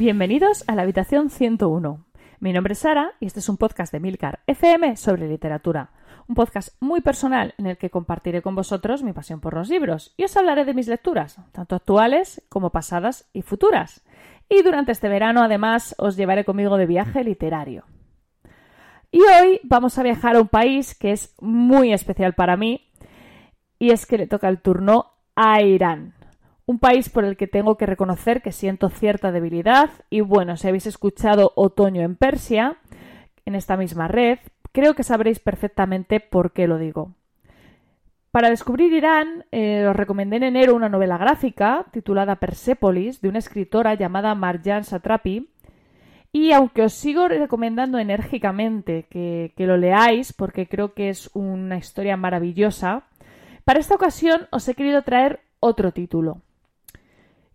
Bienvenidos a la habitación 101. Mi nombre es Sara y este es un podcast de Milcar FM sobre literatura. Un podcast muy personal en el que compartiré con vosotros mi pasión por los libros y os hablaré de mis lecturas, tanto actuales como pasadas y futuras. Y durante este verano, además, os llevaré conmigo de viaje literario. Y hoy vamos a viajar a un país que es muy especial para mí y es que le toca el turno a Irán un país por el que tengo que reconocer que siento cierta debilidad y bueno, si habéis escuchado Otoño en Persia, en esta misma red, creo que sabréis perfectamente por qué lo digo. Para descubrir Irán, eh, os recomendé en enero una novela gráfica titulada Persepolis de una escritora llamada Marjan Satrapi. Y aunque os sigo recomendando enérgicamente que lo leáis, porque creo que es una historia maravillosa, para esta ocasión os he querido traer otro título.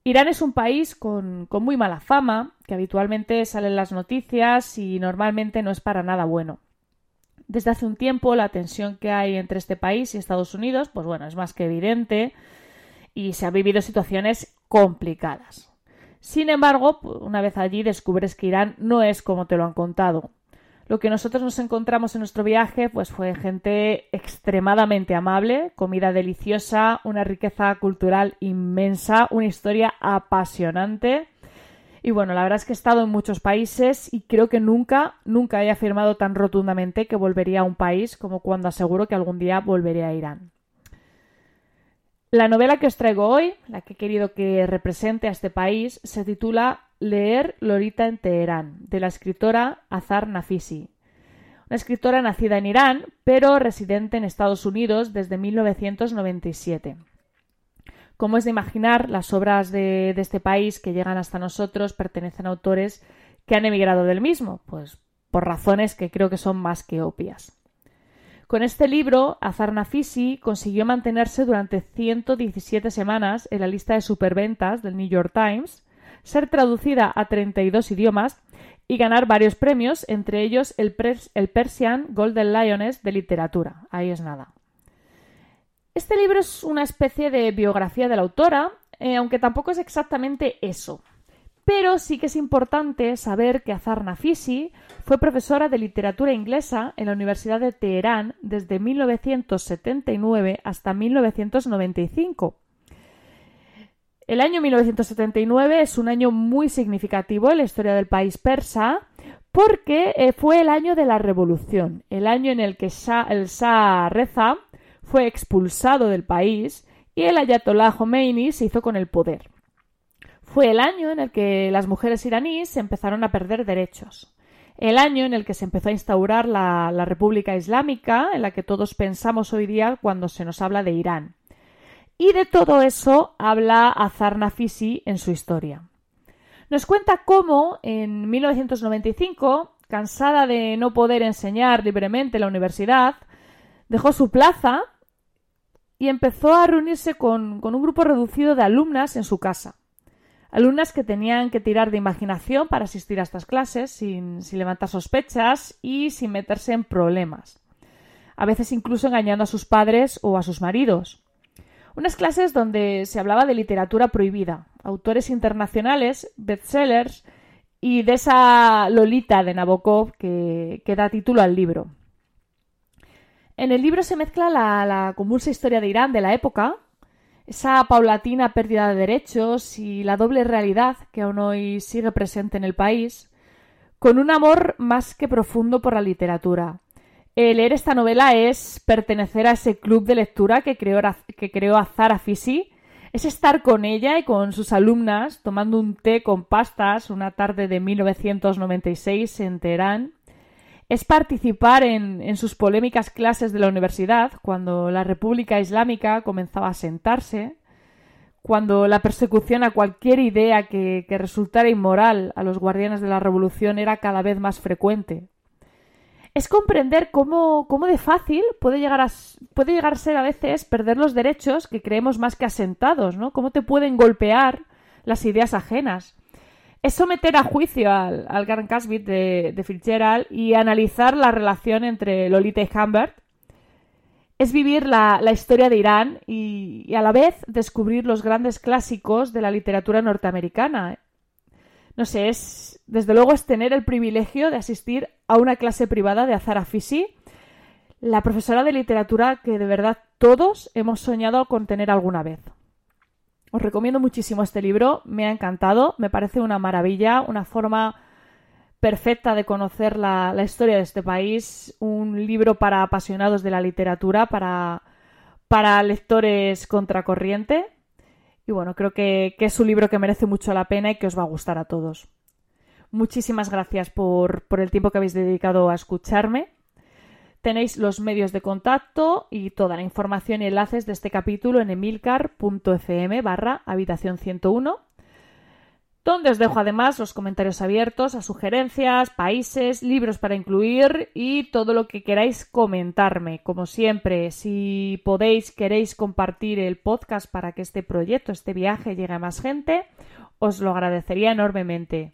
Irán es un país con, muy mala fama, que habitualmente sale en las noticias y normalmente no es para nada bueno. Desde hace un tiempo la tensión que hay entre este país y Estados Unidos, pues bueno, es más que evidente y se han vivido situaciones complicadas. Sin embargo, una vez allí descubres que Irán no es como te lo han contado. Lo que nosotros nos encontramos en nuestro viaje pues fue gente extremadamente amable, comida deliciosa, una riqueza cultural inmensa, una historia apasionante. Y bueno, la verdad es que he estado en muchos países y creo que nunca, nunca he afirmado tan rotundamente que volvería a un país como cuando aseguro que algún día volveré a Irán. La novela que os traigo hoy, la que he querido que represente a este país, se titula Leer Lolita en Teherán, de la escritora Azar Nafisi. Una escritora nacida en Irán, pero residente en Estados Unidos desde 1997. Como es de imaginar, las obras de, de este país que llegan hasta nosotros pertenecen a autores que han emigrado del mismo, pues por razones que creo que son más que obvias. Con este libro, Azar Nafisi consiguió mantenerse durante 117 semanas en la lista de superventas del New York Times ser traducida a 32 idiomas y ganar varios premios, entre ellos el, Persian Golden Lioness de literatura. Ahí es nada. Este libro es una especie de biografía de la autora, eh, aunque tampoco es exactamente eso. Pero sí que es importante saber que Azar Nafisi fue profesora de literatura inglesa en la Universidad de Teherán desde 1979 hasta 1995 el año 1979 es un año muy significativo en la historia del país persa porque eh, fue el año de la revolución, el año en el que el Shah Reza fue expulsado del país y el Ayatollah Khomeini se hizo con el poder. Fue el año en el que las mujeres iraníes empezaron a perder derechos. El año en el que se empezó a instaurar la República Islámica, en la que todos pensamos hoy día cuando se nos habla de Irán. Y de todo eso habla Azar Nafisi en su historia. Nos cuenta cómo en 1995, cansada de no poder enseñar libremente en la universidad, dejó su plaza y empezó a reunirse con, un grupo reducido de alumnas en su casa. Alumnas que tenían que tirar de imaginación para asistir a estas clases sin, sin levantar sospechas y sin meterse en problemas. A veces incluso engañando a sus padres o a sus maridos. Unas clases donde se hablaba de literatura prohibida, autores internacionales, bestsellers y de esa Lolita de Nabokov que, da título al libro. En el libro se mezcla la, la convulsa historia de Irán de la época, esa paulatina pérdida de derechos y la doble realidad que aún hoy sigue presente en el país, con un amor más que profundo por la literatura, leer esta novela es pertenecer a ese club de lectura que creó, que creó Azara Fisi. Es estar con ella y con sus alumnas tomando un té con pastas una tarde de 1996 en Teherán. Es participar en, en sus polémicas clases de la universidad cuando la República Islámica comenzaba a sentarse, cuando la persecución a cualquier idea que, que resultara inmoral a los guardianes de la revolución era cada vez más frecuente es comprender cómo, cómo, de fácil puede llegar, a, puede llegar a ser a veces perder los derechos que creemos más que asentados, ¿no? Cómo te pueden golpear las ideas ajenas. Es someter a juicio al, al Gran Casbit de, de Fitzgerald y analizar la relación entre Lolita y Humbert. Es vivir la, la historia de Irán y, y a la vez descubrir los grandes clásicos de la literatura norteamericana. no sé, es, desde luego es tener el privilegio de asistir a una clase privada de Azara Fisi, la profesora de literatura que de verdad todos hemos soñado con tener alguna vez. Os recomiendo muchísimo este libro, me ha encantado, me parece una maravilla, una forma perfecta de conocer la, historia de este país, un libro para apasionados de la literatura, para, para lectores contracorriente. Y bueno, creo que, que, es un libro que merece mucho la pena y que os va a gustar a todos. Muchísimas gracias por, por el tiempo que habéis dedicado a escucharme. Tenéis los medios de contacto y toda la información y enlaces de este capítulo en emilcar.fm barra habitación 101 donde os dejo además los comentarios abiertos a sugerencias, países, libros para incluir y todo lo que queráis comentarme. Como siempre, si podéis, queréis compartir el podcast para que este proyecto, este viaje llegue a más gente, os lo agradecería enormemente.